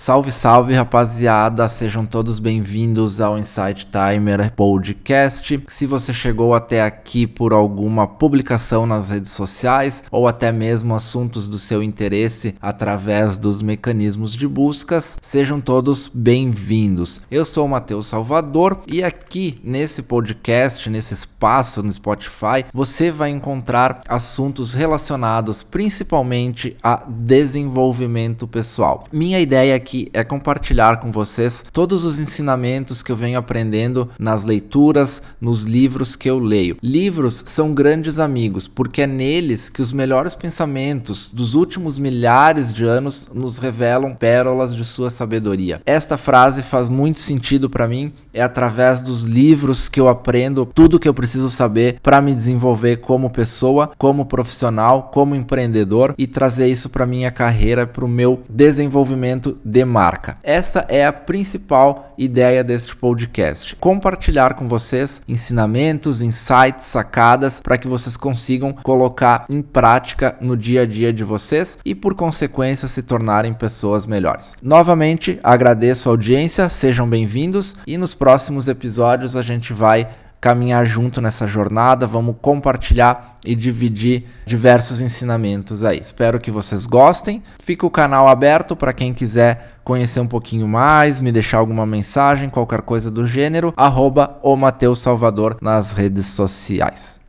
Salve, salve, rapaziada! Sejam todos bem-vindos ao Insight Timer Podcast. Se você chegou até aqui por alguma publicação nas redes sociais ou até mesmo assuntos do seu interesse através dos mecanismos de buscas, sejam todos bem-vindos. Eu sou o Matheus Salvador e aqui nesse podcast, nesse espaço no Spotify, você vai encontrar assuntos relacionados principalmente a desenvolvimento pessoal. Minha ideia aqui aqui é compartilhar com vocês todos os ensinamentos que eu venho aprendendo nas leituras, nos livros que eu leio. Livros são grandes amigos, porque é neles que os melhores pensamentos dos últimos milhares de anos nos revelam pérolas de sua sabedoria. Esta frase faz muito sentido para mim, é através dos livros que eu aprendo tudo que eu preciso saber para me desenvolver como pessoa, como profissional, como empreendedor e trazer isso para minha carreira, para o meu desenvolvimento de de marca. Essa é a principal ideia deste podcast: compartilhar com vocês ensinamentos, insights, sacadas para que vocês consigam colocar em prática no dia a dia de vocês e, por consequência, se tornarem pessoas melhores. Novamente, agradeço a audiência, sejam bem-vindos e nos próximos episódios a gente vai caminhar junto nessa jornada, vamos compartilhar e dividir diversos ensinamentos aí. Espero que vocês gostem. Fica o canal aberto para quem quiser conhecer um pouquinho mais, me deixar alguma mensagem, qualquer coisa do gênero, arroba o Mateus Salvador nas redes sociais.